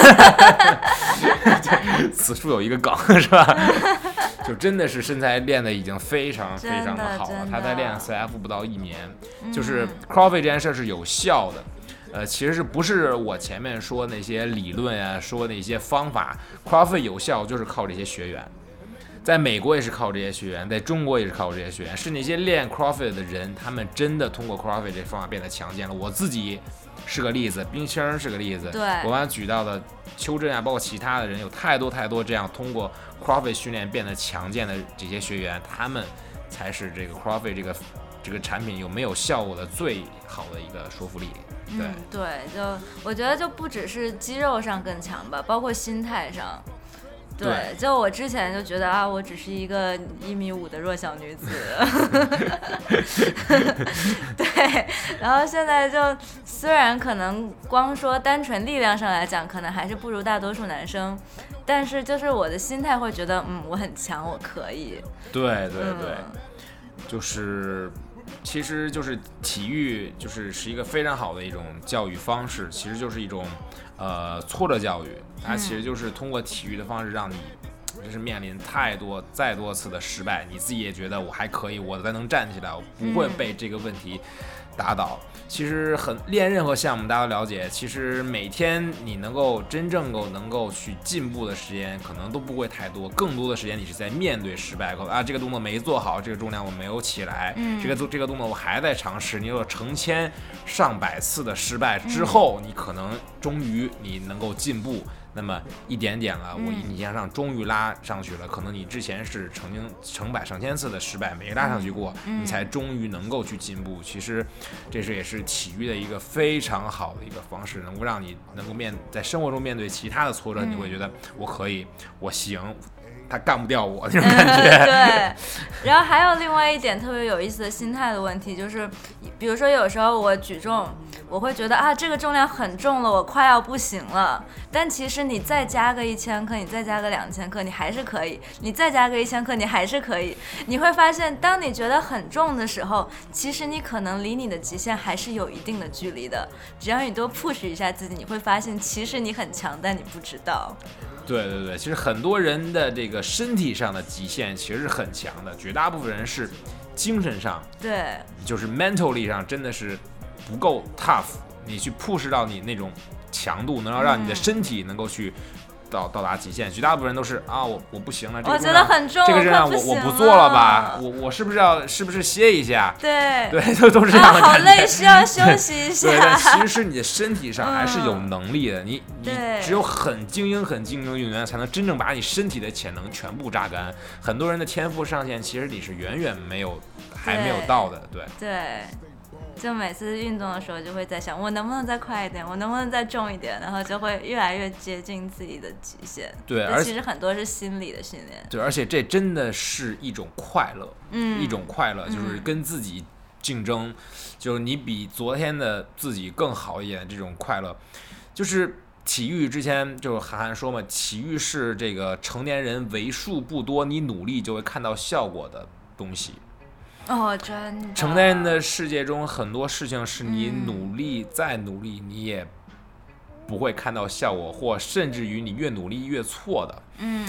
此处有一个梗，是吧？就真的是身材练的已经非常非常的好了。他在练 CF 不到一年，就是 CrossFit 这件事是有效的。呃，其实是不是我前面说那些理论啊，说那些方法，CrossFit 有效就是靠这些学员。在美国也是靠这些学员，在中国也是靠这些学员，是那些练 CrossFit 的人，他们真的通过 CrossFit 这方法变得强健了。我自己是个例子，冰清是个例子，对我刚才举到的邱震啊，包括其他的人，有太多太多这样通过 CrossFit 训练变得强健的这些学员，他们才是这个 CrossFit 这个这个产品有没有效果的最好的一个说服力。对对，就我觉得就不只是肌肉上更强吧，包括心态上。对，就我之前就觉得啊，我只是一个一米五的弱小女子，对，然后现在就虽然可能光说单纯力量上来讲，可能还是不如大多数男生，但是就是我的心态会觉得，嗯，我很强，我可以。对对对，就是，其实就是体育，就是是一个非常好的一种教育方式，其实就是一种。呃，挫折教育，它其实就是通过体育的方式让你，就是面临太多、再多次的失败，你自己也觉得我还可以，我再能站起来，我不会被这个问题。打倒，其实很练任何项目，大家都了解。其实每天你能够真正够能够去进步的时间，可能都不会太多。更多的时间你是在面对失败，啊，这个动作没做好，这个重量我没有起来，这个做这个动作我还在尝试。你有成千上百次的失败之后，你可能终于你能够进步。那么一点点了，我嗯引体向上终于拉上去了。可能你之前是曾经成百上千次的失败没拉上去过，嗯你才终于能够去进步。其实这是也是体育的一个非常好的一个方式，能够让你能够面在生活中面对其他的挫折，嗯你会觉得我可以，我行。他干不掉我那种嗯，感觉，对。然后还有另外一点特别有意思的心态的问题，就是比如说有时候我举重，我会觉得啊这个重量很重了，我快要不行了。但其实你再加个一千克，你再加个两千克，你还是可以；你再加个一千克，你还是可以。你会发现，当你觉得很重的时候，其实你可能离你的极限还是有一定的距离的。只要你多 push 一下自己，你会发现其实你很强，但你不知道。对对对，其实很多人的这个身体上的极限其实是很强的，绝大部分人是精神上，对，就是 mentally 上真的是不够 tough，你去 push 到你那种强度，能够让你的嗯身体能够去到到达极限。绝大部分人都是啊，我我不行了，这我觉得很重，这个热量快不我我不做了吧，我我是不是要是不是歇一下？对对，就都是这样啊，的感觉。好累，需要休息一下对，但。其实是你的身体上还是有嗯能力的，你你只有很精英、很精英的运动员才能真正把你身体的潜能全部榨干。很多人的天赋上限其实你是远远没有还没有到的，对。对，就每次运动的时候就会在想，我能不能再快一点，我能不能再重一点，然后就会越来越接近自己的极限。对而这其实很多是心理的训练。对，而且这真的是一种快乐，嗯，一种快乐，就是嗯跟自己竞争，就是你比昨天的自己更好一点，这种快乐，就是。体育之前就是韩寒说嘛，体育是这个成年人为数不多你努力就会看到效果的东西。哦，真的。成年人的世界中，很多事情是你嗯努力再努力，你也不会看到效果，或甚至于你越努力越错的。嗯，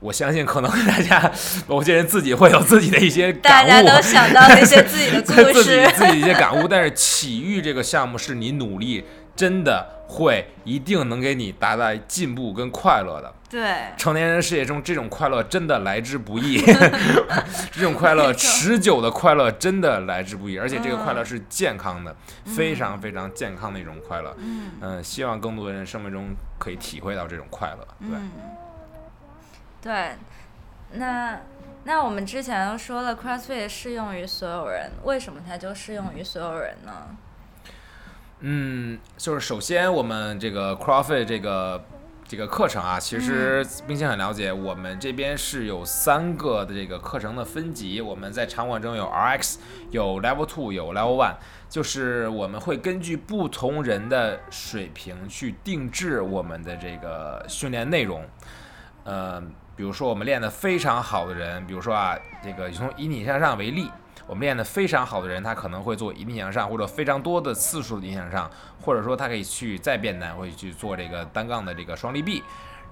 我相信，可能大家 某些人自己会有自己的一些大感悟，家都想到一些自己的故 自己事。自己一些感悟。但是体育这个项目是你努力真的会一定能给你带来进步跟快乐的。对，成年人世界中，这种快乐真的来之不易，这种快乐持久的快乐真的来之不易，而且这个快乐嗯是健康的，非常非常健康的一种快乐。嗯嗯，希望更多的人生命中可以体会到这种快乐。对，嗯，对，那那我们之前都说了，CrossFit 适用于所有人，为什么它就适用于所有人呢？嗯，就是首先我们这个 CrossFit 这个这个课程啊，其实冰心很了解，我们这边是有三个的这个课程的分级，我们在场馆中有 RX，有 Level Two，有 Level One，就是我们会根据不同人的水平去定制我们的这个训练内容。呃，比如说我们练得非常好的人，比如说啊，这个从以你向上为例，我们练得非常好的人，他可能会做引体向上，或者非常多的次数的引体向上，或者说他可以去再变难，会去做这个单杠的这个双力臂。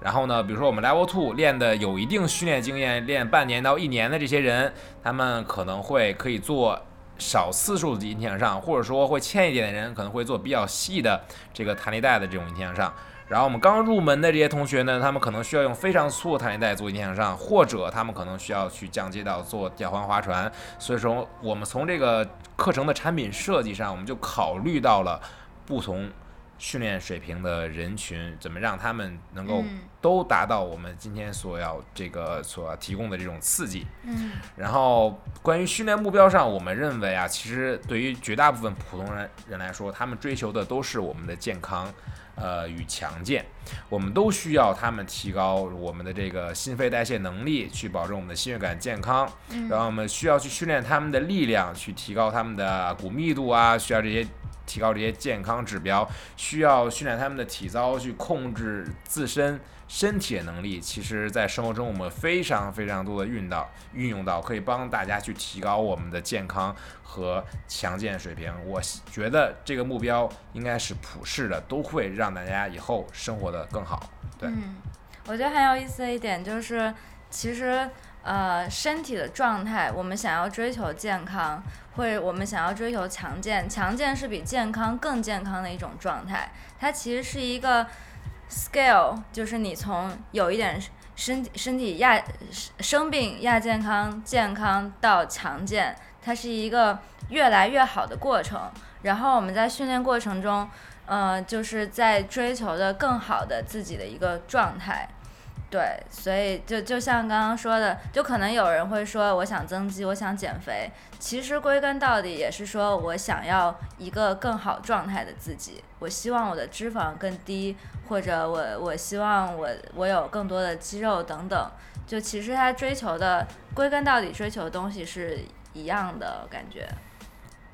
然后呢，比如说我们 Level Two 练的有一定训练经验，练半年到一年的这些人，他们可能会可以做少次数的引体向上，或者说会欠一点的人可能会做比较细的这个弹力带的这种引体向上。然后我们刚入门的这些同学呢，他们可能需要用非常粗的弹力带做引体向上，或者他们可能需要去降阶到做吊环划船。所以说，我们从这个课程的产品设计上，我们就考虑到了不同训练水平的人群，怎么让他们能够嗯都达到我们今天所要这个所要提供的这种刺激。嗯然后关于训练目标上，我们认为啊，其实对于绝大部分普通人人来说，他们追求的都是我们的健康，呃与强健。我们都需要他们提高我们的这个心肺代谢能力，去保证我们的心血管健康。嗯然后我们需要去训练他们的力量，去提高他们的骨密度啊，需要这些。提高这些健康指标，需要训练他们的体操，去控制自身身体的能力。其实，在生活中，我们非常非常多的运到运用到，可以帮大家去提高我们的健康和强健水平。我觉得这个目标应该是普世的，都会让大家以后生活的更好。对嗯，我觉得很有意思的一点就是，其实呃身体的状态，我们想要追求健康，会我们想要追求强健，强健是比健康更健康的一种状态。它其实是一个 scale，就是你从有一点身身体亚生病亚健康健康到强健，它是一个越来越好的过程。然后我们在训练过程中，呃，就是在追求的更好的自己的一个状态。对，所以就就像刚刚说的，就可能有人会说，我想增肌，我想减肥，其实归根到底也是说我想要一个更好状态的自己，我希望我的脂肪更低，或者我我希望我我有更多的肌肉等等，就其实他追求的归根到底追求的东西是一样的感觉。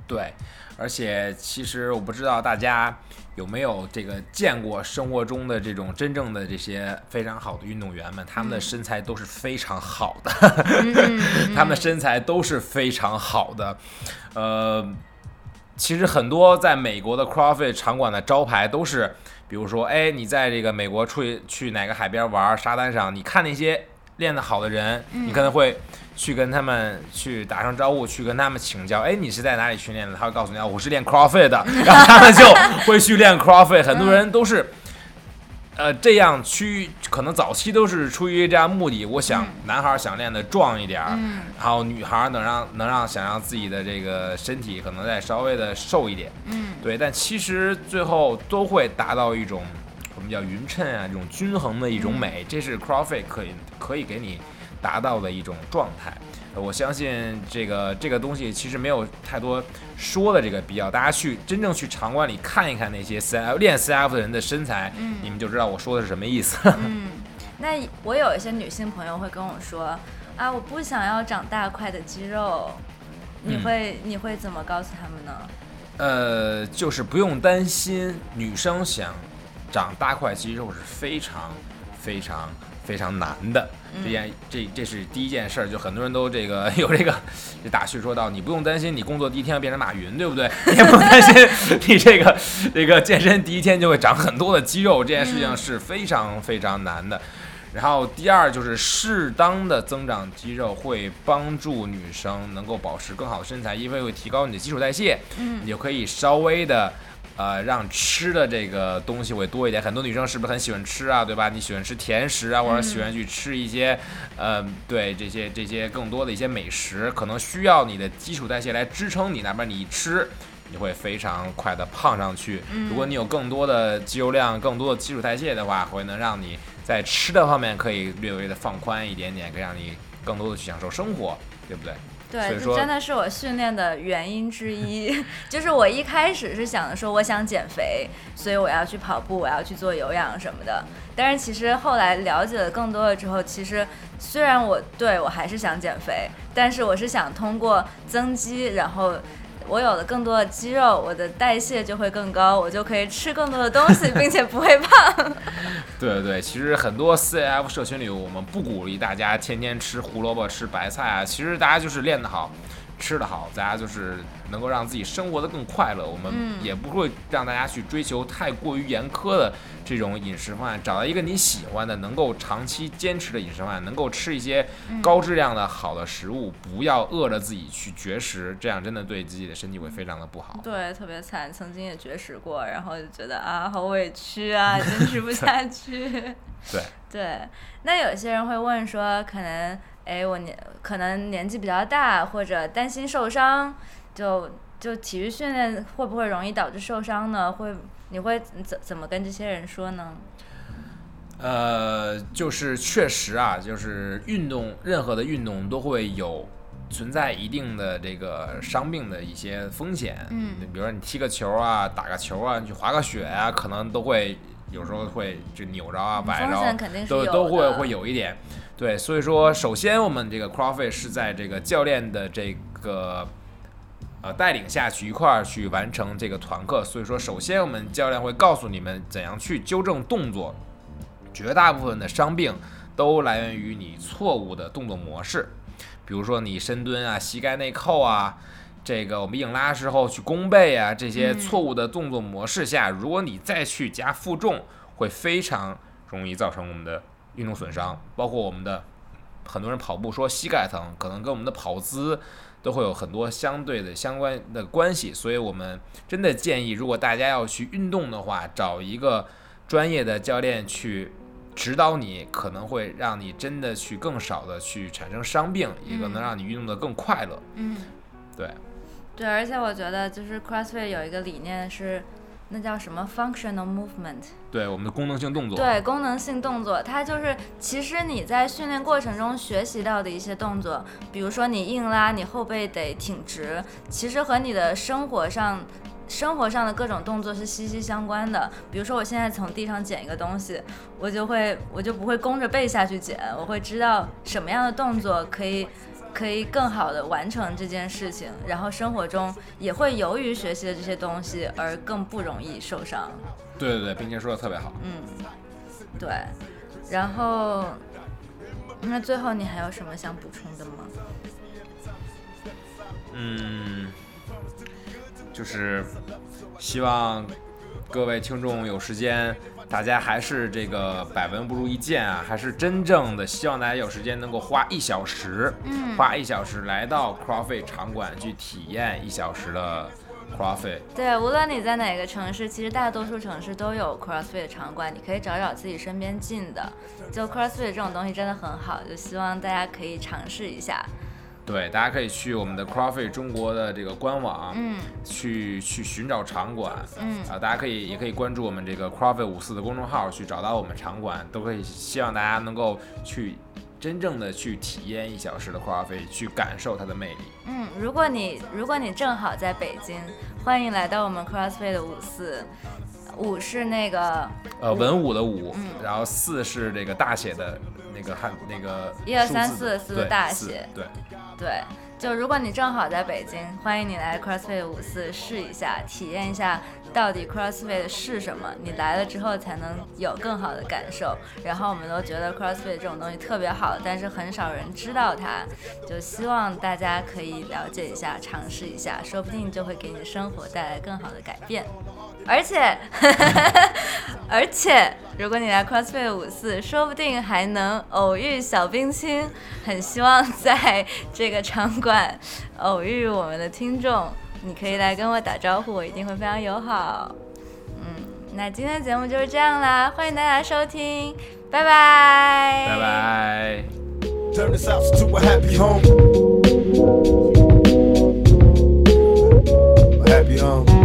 对，而且其实我不知道大家有没有这个见过生活中的这种真正的这些非常好的运动员们，他们的身材都是非常好的，他们的身材都是非常好的。呃，其实很多在美国的 CrossFit 场馆的招牌都是，比如说，哎，你在这个美国出去去哪个海边玩，沙滩上，你看那些练得好的人，你可能会。去跟他们去打声招呼，去跟他们请教。哎，你是在哪里训练的？他会告诉你，我是练 CrossFit 的。然后他们就会去练 CrossFit。很多人都是，呃，这样去，可能早期都是出于这样目的。我想，男孩想练的壮一点儿，然后女孩能让能让想让自己的这个身体可能再稍微的瘦一点。嗯，对。但其实最后都会达到一种我们叫匀称啊，这种均衡的一种美。这是 CrossFit 可以可以给你。达到的一种状态，我相信这个这个东西其实没有太多说的这个必要。大家去真正去场馆里看一看那些 C F 练 C F 的人的身材，嗯，你们就知道我说的是什么意思。嗯，那我有一些女性朋友会跟我说啊，我不想要长大块的肌肉，你会你会怎么告诉他们呢？呃，就是不用担心，女生想长大块肌肉是非常非常。非常难的这件，这这是第一件事儿，就很多人都这个 有这个，这大旭说到，你不用担心，你工作第一天要变成马云，对不对？你也不用担心，你这个这个健身第一天就会长很多的肌肉，这件事情是非常非常难的。然后第二就是适当的增长肌肉会帮助女生能够保持更好的身材，因为会提高你的基础代谢，嗯，你就可以稍微的。呃，让吃的这个东西会多一点。很多女生是不是很喜欢吃啊？对吧？你喜欢吃甜食啊，或者喜欢去吃一些，呃，对这些这些更多的一些美食，可能需要你的基础代谢来支撑你。哪怕你一吃，你会非常快的胖上去。如果你有更多的肌肉量、更多的基础代谢的话，会能让你在吃的方面可以略微的放宽一点点，可以让你更多的去享受生活，对不对？对，这真的是我训练的原因之一。就是我一开始是想着说，我想减肥，所以我要去跑步，我要去做有氧什么的。但是其实后来了解了更多了之后，其实虽然我对我还是想减肥，但是我是想通过增肌，然后。我有了更多的肌肉，我的代谢就会更高，我就可以吃更多的东西，并且不会胖。对对对，其实很多 CF 社群里，我们不鼓励大家天天吃胡萝卜、吃白菜啊。其实大家就是练得好。吃得好，大家就是能够让自己生活的更快乐。我们也不会让大家去追求太过于严苛的这种饮食方案，找到一个你喜欢的、能够长期坚持的饮食方案，能够吃一些高质量的好的食物，不要饿着自己去绝食，这样真的对自己的身体会非常的不好。对，特别惨，曾经也绝食过，然后就觉得啊，好委屈啊，坚持不下去。对对，那有些人会问说，可能。哎，我年可能年纪比较大，或者担心受伤，就就体育训练会不会容易导致受伤呢？会，你会怎怎么跟这些人说呢？呃，就是确实啊，就是运动，任何的运动都会有存在一定的这个伤病的一些风险。嗯，比如说你踢个球啊，打个球啊，你去滑个雪啊，可能都会有时候会就扭着啊、崴着，都都会会有一点。对，所以说，首先我们这个 CrossFit 是在这个教练的这个呃带领下去一块儿去完成这个团课。所以说，首先我们教练会告诉你们怎样去纠正动作。绝大部分的伤病都来源于你错误的动作模式，比如说你深蹲啊、膝盖内扣啊，这个我们硬拉时候去弓背啊，这些错误的动作模式下，如果你再去加负重，会非常容易造成我们的。运动损伤，包括我们的很多人跑步说膝盖疼，可能跟我们的跑姿都会有很多相对的相关的关系。所以我们真的建议，如果大家要去运动的话，找一个专业的教练去指导你，可能会让你真的去更少的去产生伤病，一个能让你运动的更快乐。嗯，对，对，而且我觉得就是 CrossFit 有一个理念是。那叫什么 functional movement？对，我们的功能性动作。对，功能性动作，它就是其实你在训练过程中学习到的一些动作，比如说你硬拉，你后背得挺直，其实和你的生活上。生活上的各种动作是息息相关的。比如说，我现在从地上捡一个东西，我就会我就不会弓着背下去捡，我会知道什么样的动作可以可以更好的完成这件事情。然后生活中也会由于学习的这些东西而更不容易受伤。对对对，并且说的特别好。嗯，对。然后，那最后你还有什么想补充的吗？嗯。就是希望各位听众有时间，大家还是这个百闻不如一见啊，还是真正的希望大家有时间能够花一小时，嗯，花一小时来到 CrossFit 场馆去体验一小时的 CrossFit。对，无论你在哪个城市，其实大多数城市都有 CrossFit 场馆，你可以找找自己身边近的。就 CrossFit 这种东西真的很好，就希望大家可以尝试一下。对，大家可以去我们的 CrossFit 中国的这个官网，嗯，去去寻找场馆，嗯，啊，大家可以也可以关注我们这个 CrossFit 五四的公众号，去找到我们场馆，都可以希望大家能够去真正的去体验一小时的 CrossFit，去感受它的魅力。嗯，如果你如果你正好在北京，欢迎来到我们 CrossFit 的五四。五是那个呃文武的武，嗯，然后四是这个大写的那个汉那个一二三四四大写，对对，就如果你正好在北京，欢迎你来 CrossFit 五四试一下，体验一下到底 CrossFit 是什么，你来了之后才能有更好的感受。然后我们都觉得 CrossFit 这种东西特别好，但是很少人知道它，就希望大家可以了解一下，尝试一下，说不定就会给你的生活带来更好的改变。而且，而且，如果你来 CrossFit 五四，说不定还能偶遇小冰清。很希望在这个场馆偶遇我们的听众，你可以来跟我打招呼，我一定会非常友好。嗯，那今天的节目就是这样啦，欢迎大家收听，拜拜，拜拜。Happy home.